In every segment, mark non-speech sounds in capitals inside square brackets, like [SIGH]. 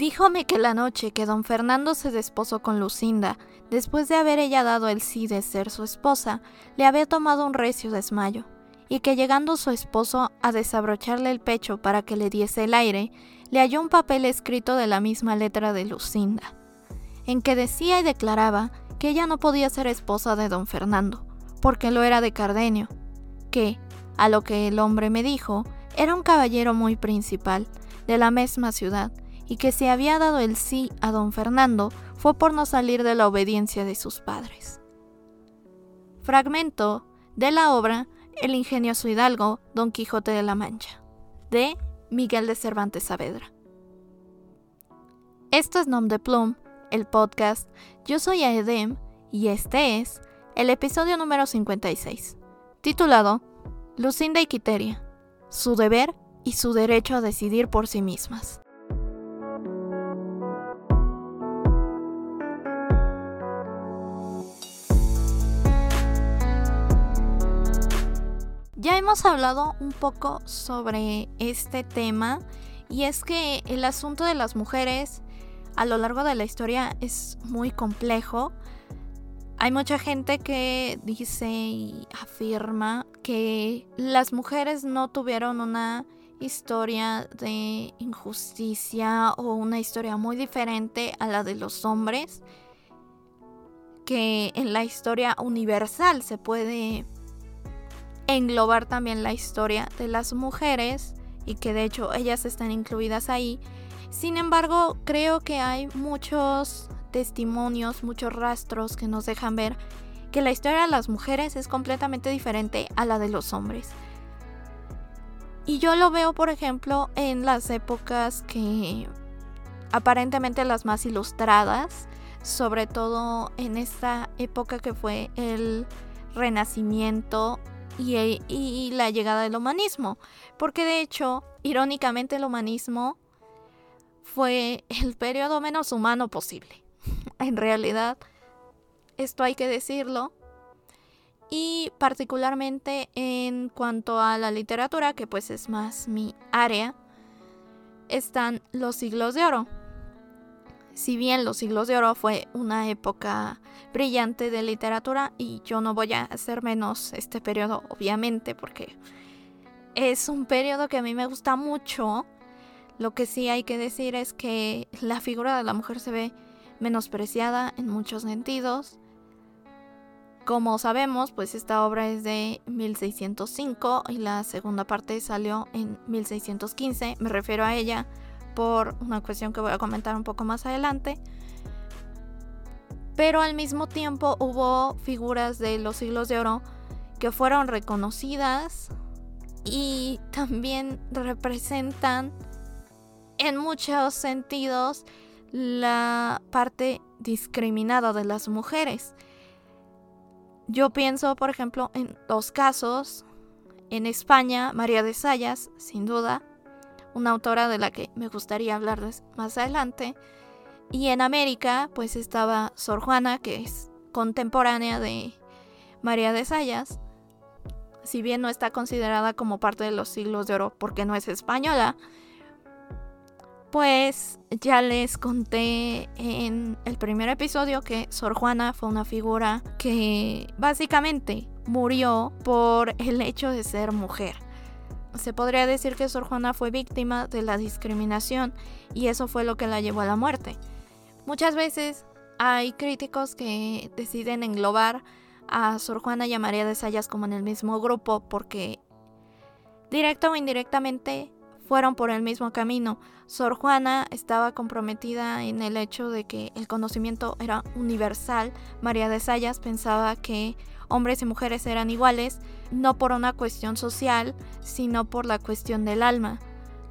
Díjome que la noche que don Fernando se desposó con Lucinda, después de haber ella dado el sí de ser su esposa, le había tomado un recio desmayo, y que llegando su esposo a desabrocharle el pecho para que le diese el aire, le halló un papel escrito de la misma letra de Lucinda, en que decía y declaraba que ella no podía ser esposa de don Fernando, porque lo era de Cardenio, que, a lo que el hombre me dijo, era un caballero muy principal, de la misma ciudad, y que si había dado el sí a don Fernando fue por no salir de la obediencia de sus padres. Fragmento de la obra El ingenioso hidalgo Don Quijote de la Mancha, de Miguel de Cervantes Saavedra. Esto es Nom de Plum, el podcast. Yo soy Aedem y este es el episodio número 56, titulado Lucinda y Quiteria, su deber y su derecho a decidir por sí mismas. Ya hemos hablado un poco sobre este tema y es que el asunto de las mujeres a lo largo de la historia es muy complejo. Hay mucha gente que dice y afirma que las mujeres no tuvieron una historia de injusticia o una historia muy diferente a la de los hombres, que en la historia universal se puede englobar también la historia de las mujeres y que de hecho ellas están incluidas ahí. Sin embargo, creo que hay muchos testimonios, muchos rastros que nos dejan ver que la historia de las mujeres es completamente diferente a la de los hombres. Y yo lo veo, por ejemplo, en las épocas que aparentemente las más ilustradas, sobre todo en esta época que fue el Renacimiento y, la llegada del humanismo. Porque de hecho, irónicamente, el humanismo fue el periodo menos humano posible. [LAUGHS] en realidad, esto hay que decirlo. Y particularmente en cuanto a la literatura, que pues es más mi área, están los siglos de oro si bien los siglos de oro fue una época brillante de literatura y yo no voy a hacer menos este periodo obviamente porque es un periodo que a mí me gusta mucho. Lo que sí hay que decir es que la figura de la mujer se ve menospreciada en muchos sentidos. Como sabemos, pues esta obra es de 1605 y la segunda parte salió en 1615. Me refiero a ella por una cuestión que voy a comentar un poco más adelante. Pero al mismo tiempo hubo figuras de los siglos de oro que fueron reconocidas y también representan en muchos sentidos la parte discriminada de las mujeres. Yo pienso, por ejemplo, en dos casos. En España, María de Sayas, sin duda, una autora de la que me gustaría hablarles más adelante. Y en América, pues estaba Sor Juana, que es contemporánea de María de Sayas. Si bien no está considerada como parte de los siglos de oro porque no es española, pues ya les conté en el primer episodio que Sor Juana fue una figura que básicamente murió por el hecho de ser mujer se podría decir que Sor Juana fue víctima de la discriminación y eso fue lo que la llevó a la muerte. Muchas veces hay críticos que deciden englobar a Sor Juana y a María de Sayas como en el mismo grupo porque directa o indirectamente fueron por el mismo camino. Sor Juana estaba comprometida en el hecho de que el conocimiento era universal. María de Sayas pensaba que hombres y mujeres eran iguales, no por una cuestión social, sino por la cuestión del alma,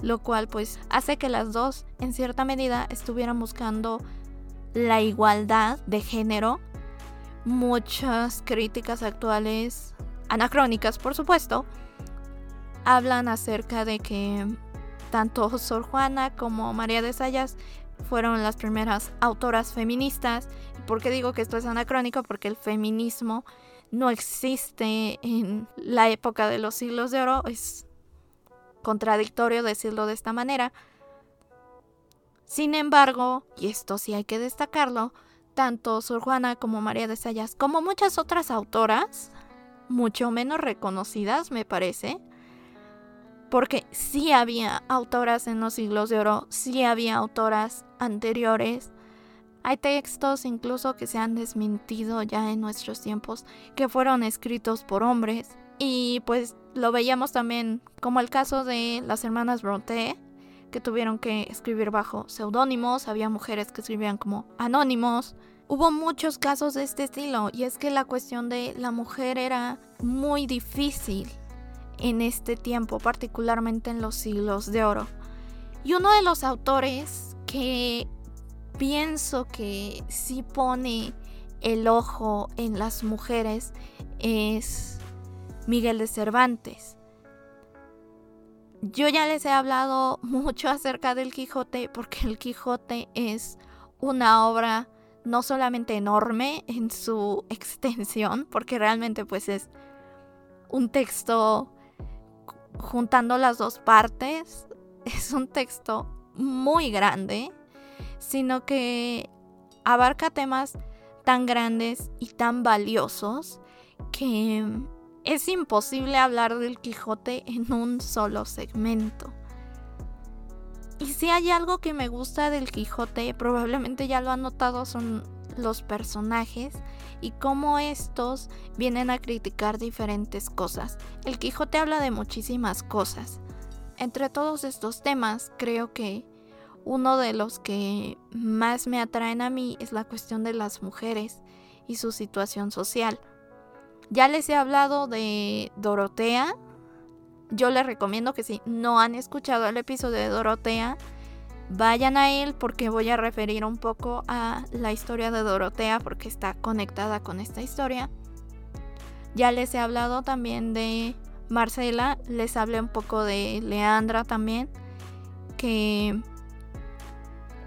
lo cual pues hace que las dos en cierta medida estuvieran buscando la igualdad de género. Muchas críticas actuales, anacrónicas por supuesto, hablan acerca de que tanto Sor Juana como María de Sayas fueron las primeras autoras feministas. ¿Por qué digo que esto es anacrónico? Porque el feminismo no existe en la época de los siglos de oro. Es contradictorio decirlo de esta manera. Sin embargo, y esto sí hay que destacarlo, tanto Sor Juana como María de Sayas, como muchas otras autoras, mucho menos reconocidas me parece, porque sí había autoras en los siglos de oro, sí había autoras anteriores, hay textos incluso que se han desmentido ya en nuestros tiempos, que fueron escritos por hombres. Y pues lo veíamos también como el caso de las hermanas Bronte, que tuvieron que escribir bajo seudónimos, había mujeres que escribían como anónimos. Hubo muchos casos de este estilo y es que la cuestión de la mujer era muy difícil en este tiempo, particularmente en los siglos de oro. Y uno de los autores que pienso que sí pone el ojo en las mujeres es Miguel de Cervantes. Yo ya les he hablado [LAUGHS] mucho acerca del Quijote porque el Quijote es una obra no solamente enorme en su [LAUGHS] extensión, porque realmente pues es un texto juntando las dos partes, es un texto muy grande sino que abarca temas tan grandes y tan valiosos que es imposible hablar del Quijote en un solo segmento. Y si hay algo que me gusta del Quijote, probablemente ya lo han notado, son los personajes y cómo estos vienen a criticar diferentes cosas. El Quijote habla de muchísimas cosas. Entre todos estos temas, creo que uno de los que más me atraen a mí es la cuestión de las mujeres y su situación social. Ya les he hablado de Dorotea. Yo les recomiendo que si no han escuchado el episodio de Dorotea, vayan a él porque voy a referir un poco a la historia de Dorotea porque está conectada con esta historia. Ya les he hablado también de Marcela, les hablé un poco de Leandra también, que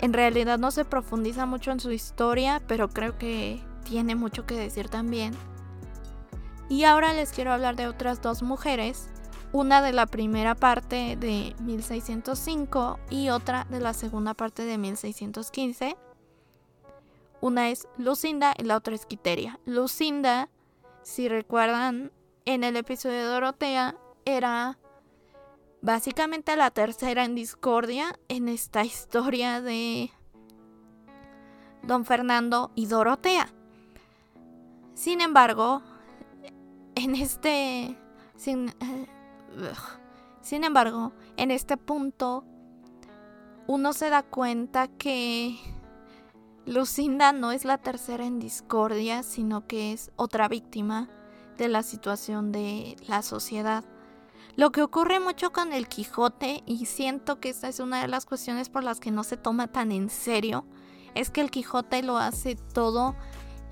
en realidad no se profundiza mucho en su historia, pero creo que tiene mucho que decir también. Y ahora les quiero hablar de otras dos mujeres, una de la primera parte de 1605 y otra de la segunda parte de 1615. Una es Lucinda y la otra es Quiteria. Lucinda, si recuerdan, en el episodio de Dorotea era básicamente la tercera en discordia en esta historia de Don Fernando y Dorotea. Sin embargo, en este... Sin, [SIGHS] sin embargo, en este punto, uno se da cuenta que Lucinda no es la tercera en discordia, sino que es otra víctima de la situación de la sociedad. Lo que ocurre mucho con el Quijote, y siento que esta es una de las cuestiones por las que no se toma tan en serio, es que el Quijote lo hace todo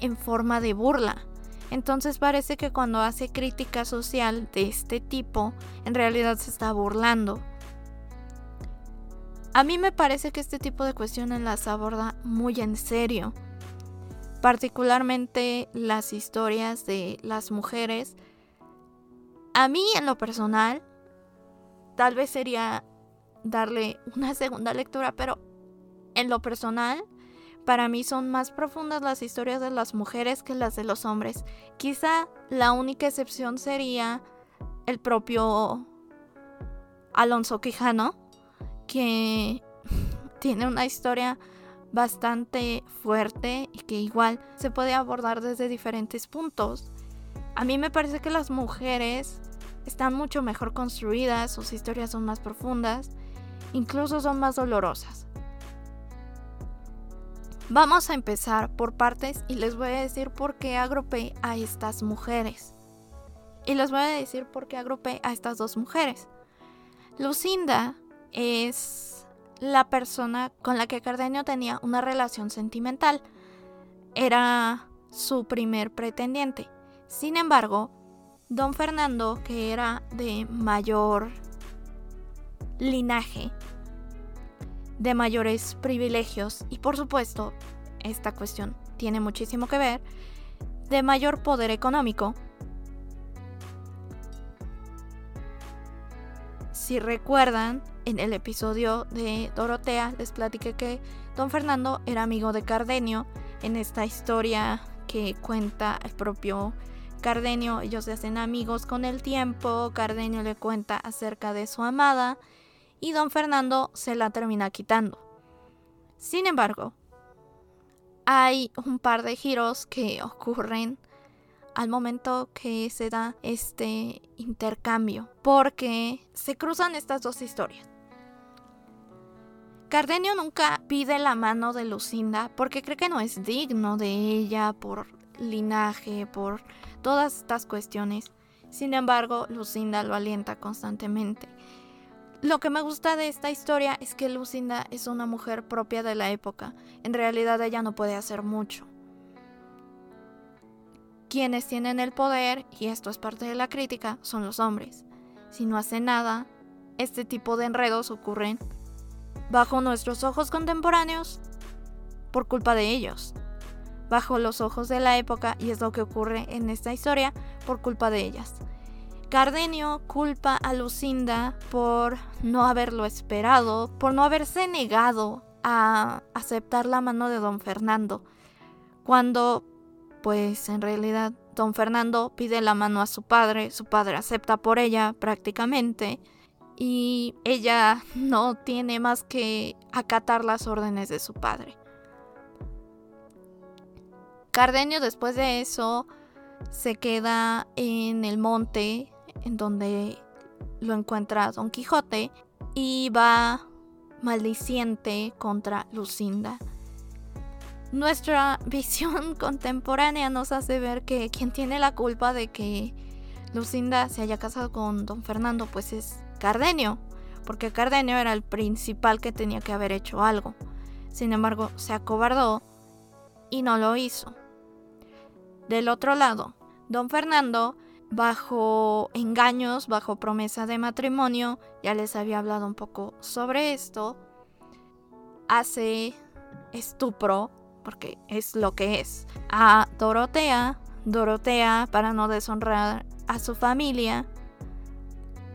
en forma de burla. Entonces parece que cuando hace crítica social de este tipo, en realidad se está burlando. A mí me parece que este tipo de cuestiones las aborda muy en serio. Particularmente las historias de las mujeres a mí en lo personal, tal vez sería darle una segunda lectura, pero en lo personal, para mí son más profundas las historias de las mujeres que las de los hombres. Quizá la única excepción sería el propio Alonso Quijano, que [LAUGHS] tiene una historia bastante fuerte y que igual se puede abordar desde diferentes puntos. A mí me parece que las mujeres están mucho mejor construidas, sus historias son más profundas, incluso son más dolorosas. Vamos a empezar por partes y les voy a decir por qué agrupé a estas mujeres. Y les voy a decir por qué agrupé a estas dos mujeres. Lucinda es la persona con la que Cardenio tenía una relación sentimental. Era su primer pretendiente. Sin embargo, don Fernando, que era de mayor linaje, de mayores privilegios y por supuesto, esta cuestión tiene muchísimo que ver, de mayor poder económico, Si recuerdan, en el episodio de Dorotea les platiqué que don Fernando era amigo de Cardenio. En esta historia que cuenta el propio Cardenio, ellos se hacen amigos con el tiempo. Cardenio le cuenta acerca de su amada y don Fernando se la termina quitando. Sin embargo, hay un par de giros que ocurren al momento que se da este intercambio, porque se cruzan estas dos historias. Cardenio nunca pide la mano de Lucinda porque cree que no es digno de ella por linaje, por todas estas cuestiones. Sin embargo, Lucinda lo alienta constantemente. Lo que me gusta de esta historia es que Lucinda es una mujer propia de la época. En realidad ella no puede hacer mucho. Quienes tienen el poder, y esto es parte de la crítica, son los hombres. Si no hacen nada, este tipo de enredos ocurren bajo nuestros ojos contemporáneos por culpa de ellos. Bajo los ojos de la época, y es lo que ocurre en esta historia, por culpa de ellas. Cardenio culpa a Lucinda por no haberlo esperado, por no haberse negado a aceptar la mano de don Fernando, cuando pues en realidad don Fernando pide la mano a su padre, su padre acepta por ella prácticamente y ella no tiene más que acatar las órdenes de su padre. Cardenio después de eso se queda en el monte en donde lo encuentra Don Quijote y va maldiciente contra Lucinda. Nuestra [LAUGHS] visión contemporánea nos hace ver que quien tiene la culpa de que Lucinda se haya casado con don Fernando pues es Cardenio, porque Cardenio era el principal que tenía que haber hecho algo. Sin embargo, se acobardó y no lo hizo. Del otro lado, don Fernando bajo engaños, bajo promesa de matrimonio, ya les había hablado un poco sobre esto, hace estupro, porque es lo que es, a Dorotea. Dorotea, para no deshonrar a su familia,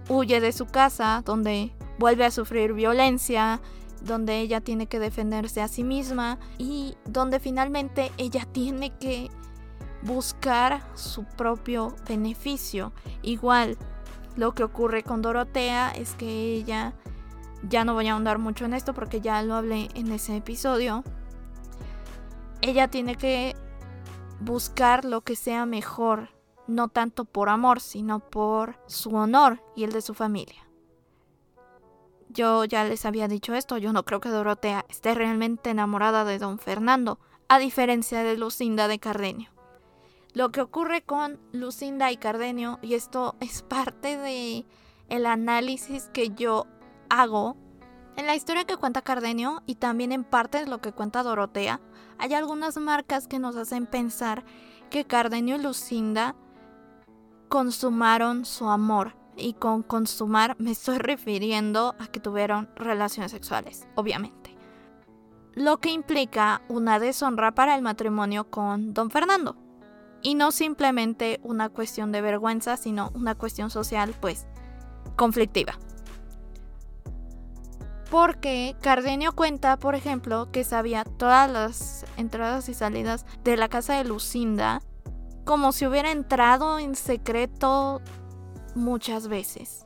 huye de su casa, donde vuelve a sufrir violencia, donde ella tiene que defenderse a sí misma y donde finalmente ella tiene que buscar su propio beneficio. Igual, lo que ocurre con Dorotea es que ella, ya no voy a ahondar mucho en esto porque ya lo hablé en ese episodio, ella tiene que buscar lo que sea mejor, no tanto por amor, sino por su honor y el de su familia. Yo ya les había dicho esto, yo no creo que Dorotea esté realmente enamorada de don Fernando, a diferencia de Lucinda de Cardenio. Lo que ocurre con Lucinda y Cardenio, y esto es parte de el análisis que yo hago en la historia que cuenta Cardenio y también en parte de lo que cuenta Dorotea, hay algunas marcas que nos hacen pensar que Cardenio y Lucinda consumaron su amor. Y con consumar me estoy refiriendo a que tuvieron relaciones sexuales, obviamente. Lo que implica una deshonra para el matrimonio con don Fernando y no simplemente una cuestión de vergüenza, sino una cuestión social, pues, conflictiva. Porque Cardenio cuenta, por ejemplo, que sabía todas las entradas y salidas de la casa de Lucinda como si hubiera entrado en secreto muchas veces.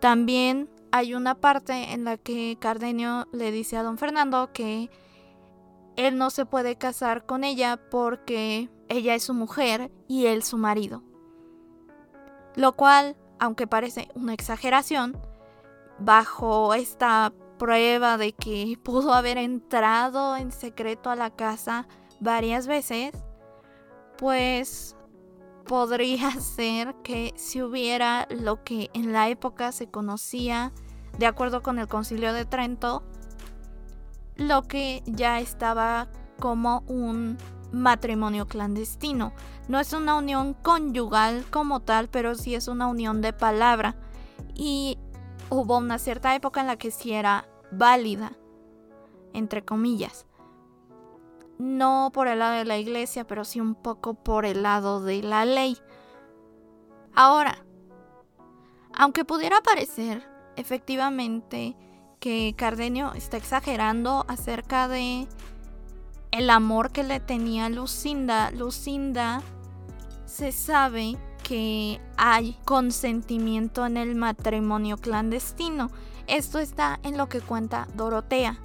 También hay una parte en la que Cardenio le dice a don Fernando que él no se puede casar con ella porque ella es su mujer y él su marido. Lo cual, aunque parece una exageración, bajo esta prueba de que pudo haber entrado en secreto a la casa varias veces, pues podría [LAUGHS] ser que si hubiera lo que en la época se conocía, de acuerdo con el concilio de Trento, lo que ya estaba como un matrimonio clandestino. No es una unión conyugal como tal, pero sí es una unión de palabra. Y hubo una cierta época en la que sí era válida, entre comillas. No por el lado de la iglesia, pero sí un poco por el lado de la ley. Ahora, aunque pudiera parecer efectivamente que Cardenio está exagerando acerca de el amor que le tenía Lucinda. Lucinda se sabe que hay consentimiento en el matrimonio clandestino. Esto está en lo que cuenta Dorotea.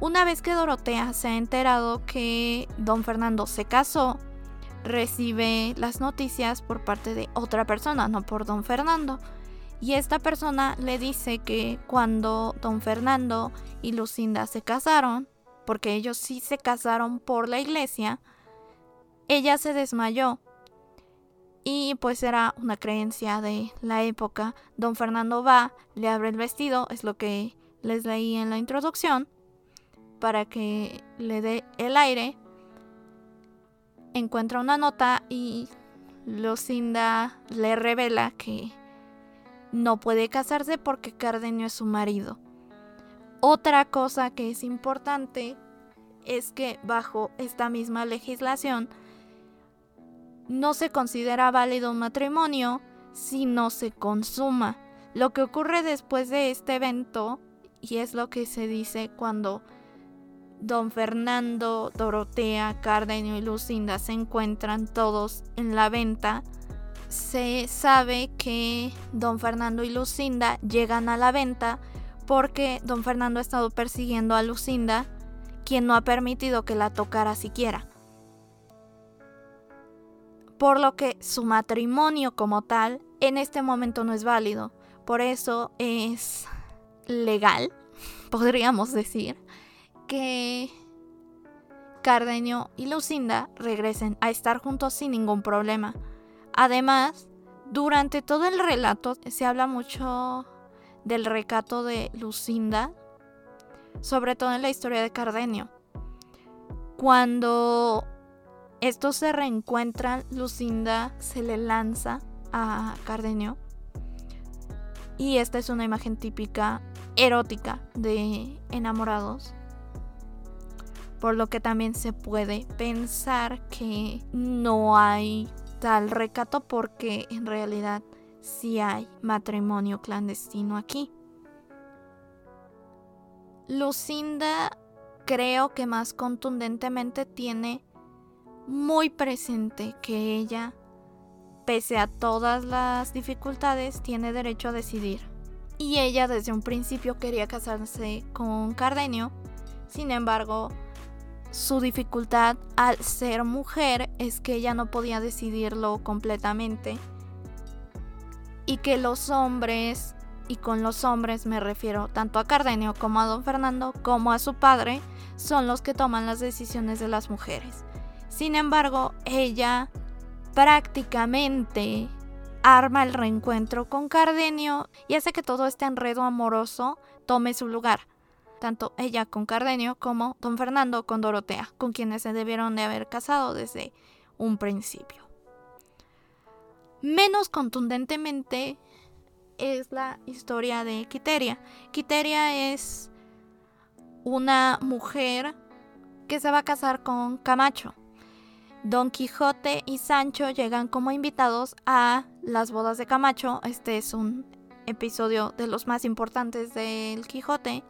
Una vez que Dorotea se ha enterado que don Fernando se casó, recibe las noticias por parte de otra persona, no por don Fernando. Y esta persona le dice que cuando don Fernando y Lucinda se casaron, porque ellos sí se casaron por la iglesia, ella se desmayó. Y pues era una creencia de la época. Don Fernando va, le abre el vestido, es lo que les leí en la introducción, para que le dé el aire encuentra una nota y Lucinda le revela que no puede casarse porque Cardenio es su marido. Otra cosa que es importante es que bajo esta misma legislación no se considera válido un matrimonio si no se consuma. Lo que ocurre después de este evento, y es lo que se dice cuando Don Fernando, Dorotea, Cardenio y Lucinda se encuentran todos en la venta. Se sabe que Don Fernando y Lucinda llegan a la venta porque Don Fernando ha estado persiguiendo a Lucinda, quien no ha permitido que la tocara siquiera. Por lo que su matrimonio como tal en este momento no es válido. Por eso es legal, [LAUGHS] podríamos decir, que Cardenio y Lucinda regresen a estar juntos sin ningún problema. Además, durante todo el relato se habla mucho del recato de Lucinda, sobre todo en la historia de Cardenio. Cuando estos se reencuentran, Lucinda se le lanza a Cardenio. Y esta es una imagen típica erótica de enamorados por lo que también se puede pensar que no hay tal recato porque en realidad sí hay matrimonio clandestino aquí. Lucinda creo que más contundentemente tiene muy presente que ella, pese a todas las dificultades, tiene derecho a decidir. Y ella desde un principio quería casarse con Cardenio, sin embargo, su dificultad al ser mujer es que ella no podía decidirlo completamente y que los hombres, y con los hombres me refiero tanto a Cardenio como a don Fernando como a su padre, son los que toman las decisiones de las mujeres. Sin embargo, ella prácticamente arma el reencuentro con Cardenio y hace que todo este enredo amoroso tome su lugar tanto ella con Cardenio como don Fernando con Dorotea, con quienes se debieron de haber casado desde un principio. Menos contundentemente es la historia de Quiteria. Quiteria es una mujer que se va a casar con Camacho. Don Quijote y Sancho llegan como invitados a las bodas de Camacho. Este es un episodio de los más importantes del Quijote.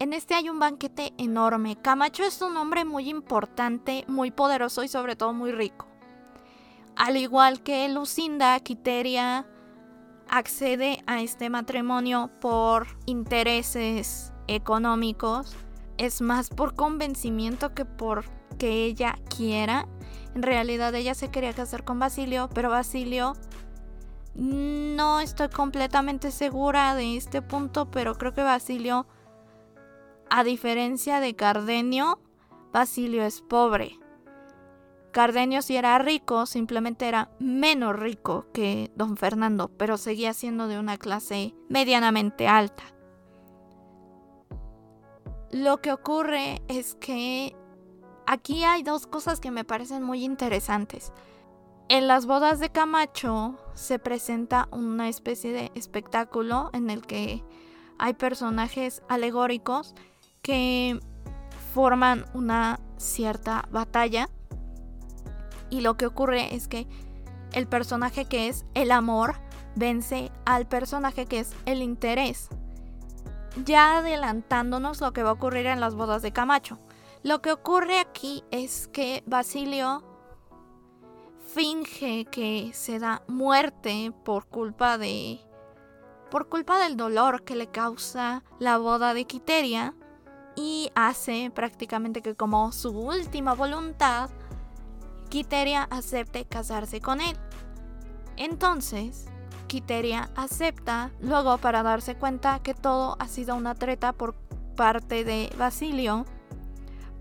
En este hay un banquete enorme. Camacho es un hombre muy importante, muy poderoso y sobre todo muy rico. Al igual que Lucinda, Quiteria accede a este matrimonio por intereses económicos. Es más por convencimiento que por que ella quiera. En realidad ella se quería casar con Basilio, pero Basilio no estoy completamente segura de este punto, pero creo que Basilio a diferencia de Cardenio, Basilio es pobre. Cardenio si era rico, simplemente era menos rico que don Fernando, pero seguía siendo de una clase medianamente alta. Lo que ocurre es que aquí hay dos cosas que me parecen muy interesantes. En las bodas de Camacho se presenta una especie de espectáculo en el que hay personajes alegóricos que forman una cierta batalla y lo que ocurre es que el personaje que es el amor vence al personaje que es el interés. Ya adelantándonos lo que va a ocurrir en las bodas de Camacho. Lo que ocurre aquí es que Basilio finge que se da muerte por culpa de por culpa del dolor que le causa la boda de Quiteria y hace prácticamente que como su última voluntad Quiteria acepte casarse con él. Entonces, Quiteria acepta luego para darse cuenta que todo ha sido una treta por parte de Basilio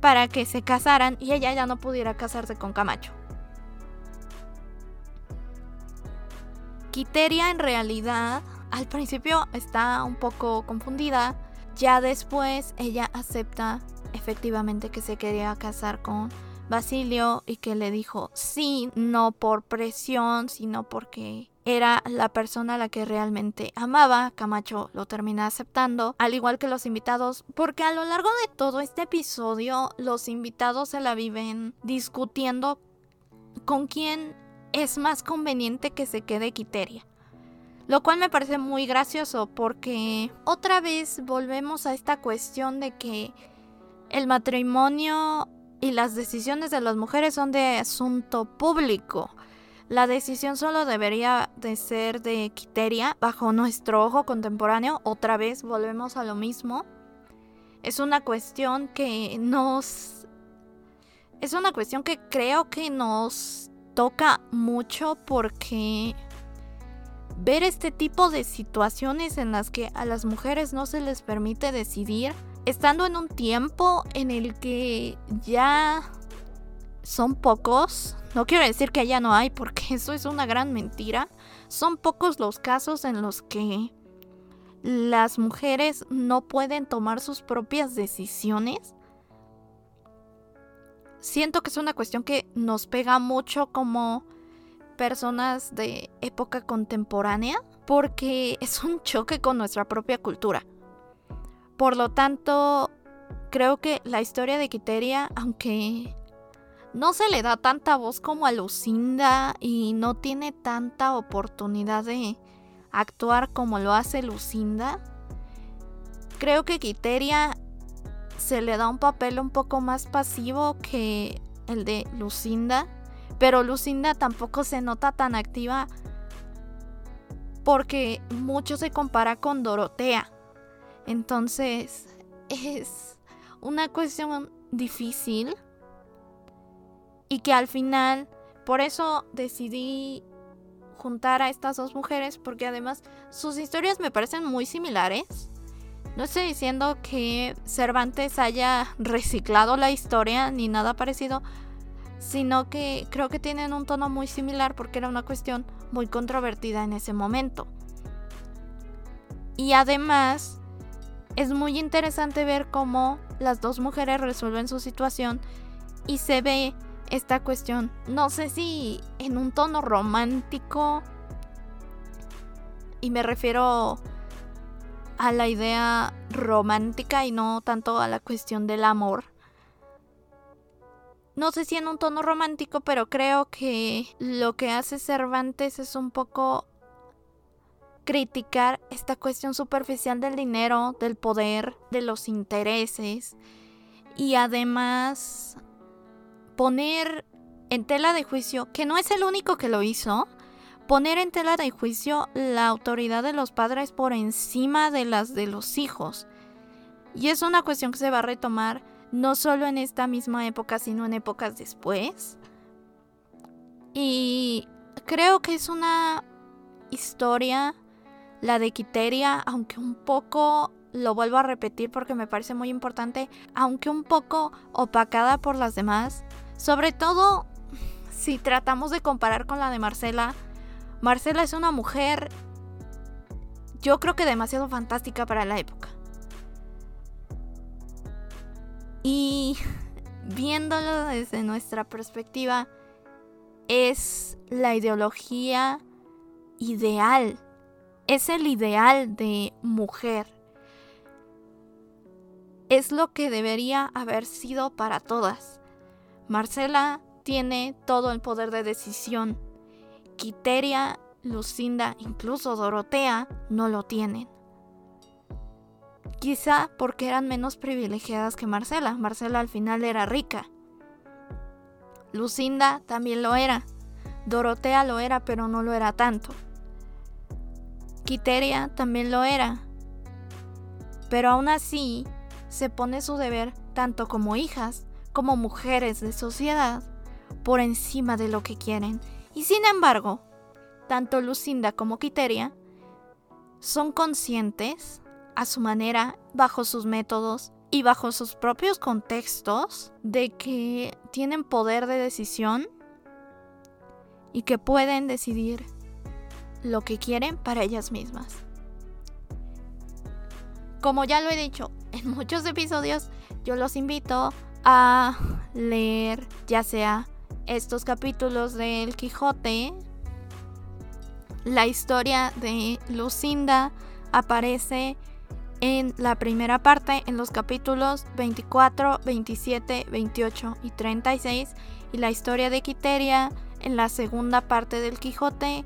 para que se casaran y ella ya no pudiera casarse con Camacho. Quiteria en realidad al principio está un poco confundida, ya después ella acepta efectivamente que se quería casar con Basilio y que le dijo sí, no por presión, sino porque era la persona a la que realmente amaba. Camacho lo termina aceptando, al igual que los invitados, porque a lo largo de todo este episodio los invitados se la viven discutiendo con quién es más conveniente que se quede Quiteria. Lo cual me parece muy gracioso porque otra vez volvemos a esta cuestión de que el matrimonio y las decisiones de las mujeres son de asunto público. La decisión solo debería de ser de Quiteria bajo nuestro ojo contemporáneo. Otra vez volvemos a lo mismo. Es una cuestión que nos... Es una cuestión que creo que nos toca mucho porque ver este tipo de situaciones en las que a las mujeres no se les permite decidir estando en un tiempo en el que ya son pocos, no quiero decir que ya no hay porque [LAUGHS] eso es una gran mentira, son pocos los casos en los que las mujeres no pueden tomar sus propias decisiones. Siento que es una cuestión que nos pega mucho como personas de época contemporánea porque [LAUGHS] es un choque con nuestra propia cultura. Por lo tanto, creo que la historia de Quiteria, aunque no se le da tanta voz como a Lucinda y no tiene tanta oportunidad de actuar como lo hace Lucinda, creo que Quiteria se le da un papel un poco más pasivo que el de Lucinda, pero Lucinda tampoco se nota tan activa porque mucho se compara con Dorotea. Entonces es una cuestión difícil y que al final, por eso decidí juntar a estas dos mujeres porque además sus historias me parecen muy similares. No estoy diciendo que Cervantes haya reciclado la historia ni nada parecido, sino que creo que tienen un tono muy similar porque era una cuestión muy controvertida en ese momento. Y además es muy interesante ver cómo las dos mujeres resuelven su situación y se ve esta cuestión, no sé si en un tono romántico, y me refiero a la idea romántica y no tanto a la cuestión del amor. No sé si en un tono romántico, pero creo que lo que hace Cervantes es un poco criticar esta cuestión superficial del dinero, del poder, de los intereses y además poner en tela de juicio, que no es el único que lo hizo, poner en tela de juicio la autoridad de los padres por encima de las de los hijos. Y es una cuestión que se va a retomar no solo en esta misma época, sino en épocas después. Y creo que es una historia la de Quiteria, aunque un poco, lo vuelvo a repetir porque me parece muy importante, aunque un poco opacada por las demás, sobre todo si tratamos de comparar con la de Marcela, Marcela es una mujer, yo creo que demasiado fantástica para la época. Y viéndolo desde nuestra perspectiva, es la ideología ideal es el ideal de mujer. Es lo que debería haber sido para todas. Marcela tiene todo el poder de decisión. Quiteria Lucinda, incluso Dorotea, no lo tienen. Quizá porque eran menos privilegiadas que Marcela. Marcela al final era rica. Lucinda también lo era. Dorotea lo era, pero no lo era tanto. Quiteria también lo era. Pero aún así, se pone su deber tanto como hijas como mujeres de sociedad por encima de lo que quieren. Y sin embargo, tanto Lucinda como Quiteria son conscientes a su manera, bajo sus métodos y bajo sus propios contextos, de que tienen poder de decisión y que pueden decidir lo que quieren para ellas mismas. Como ya lo he dicho en [LAUGHS] muchos episodios, yo los invito a leer ya sea estos capítulos del Quijote. La historia de Lucinda aparece en la primera parte, en los capítulos 24, 27, 28 y 36, y la historia de Quiteria en la segunda parte del Quijote,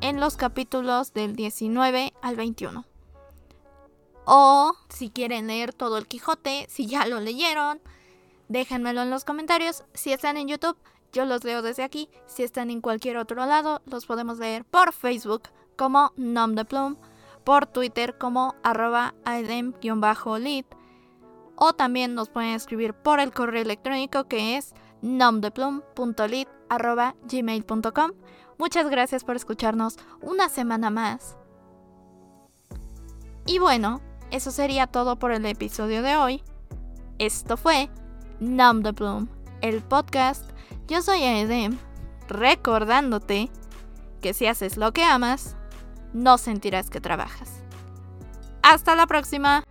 en los capítulos del 19 al 21. O si quieren leer todo el Quijote, si ya lo leyeron, déjenmelo en los comentarios. Si están en YouTube, yo los leo desde aquí. Si están en cualquier otro lado, los podemos leer por Facebook como Nom de Plum, por Twitter como arroba aedem-lit o también nos pueden escribir por el correo electrónico que es nomdeplum.lit.gmail.com. Muchas gracias por escucharnos una semana más. Y bueno, eso sería todo por el episodio de hoy. Esto fue Nom el podcast. Yo soy Edem, recordándote que si haces lo que amas, no sentirás que trabajas. Hasta la próxima.